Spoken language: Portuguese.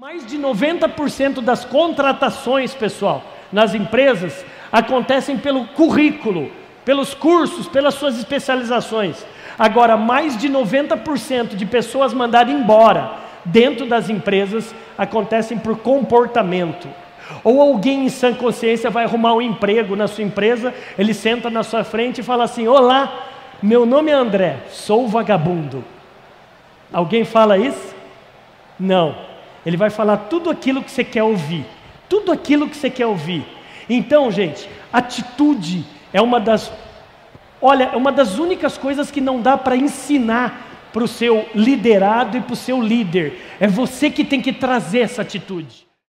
Mais de 90% das contratações, pessoal, nas empresas acontecem pelo currículo, pelos cursos, pelas suas especializações. Agora, mais de 90% de pessoas mandadas embora dentro das empresas acontecem por comportamento. Ou alguém em sã consciência vai arrumar um emprego na sua empresa, ele senta na sua frente e fala assim: Olá, meu nome é André, sou vagabundo. Alguém fala isso? Não. Ele vai falar tudo aquilo que você quer ouvir. Tudo aquilo que você quer ouvir. Então, gente, atitude é uma das olha, é uma das únicas coisas que não dá para ensinar para o seu liderado e para o seu líder. É você que tem que trazer essa atitude.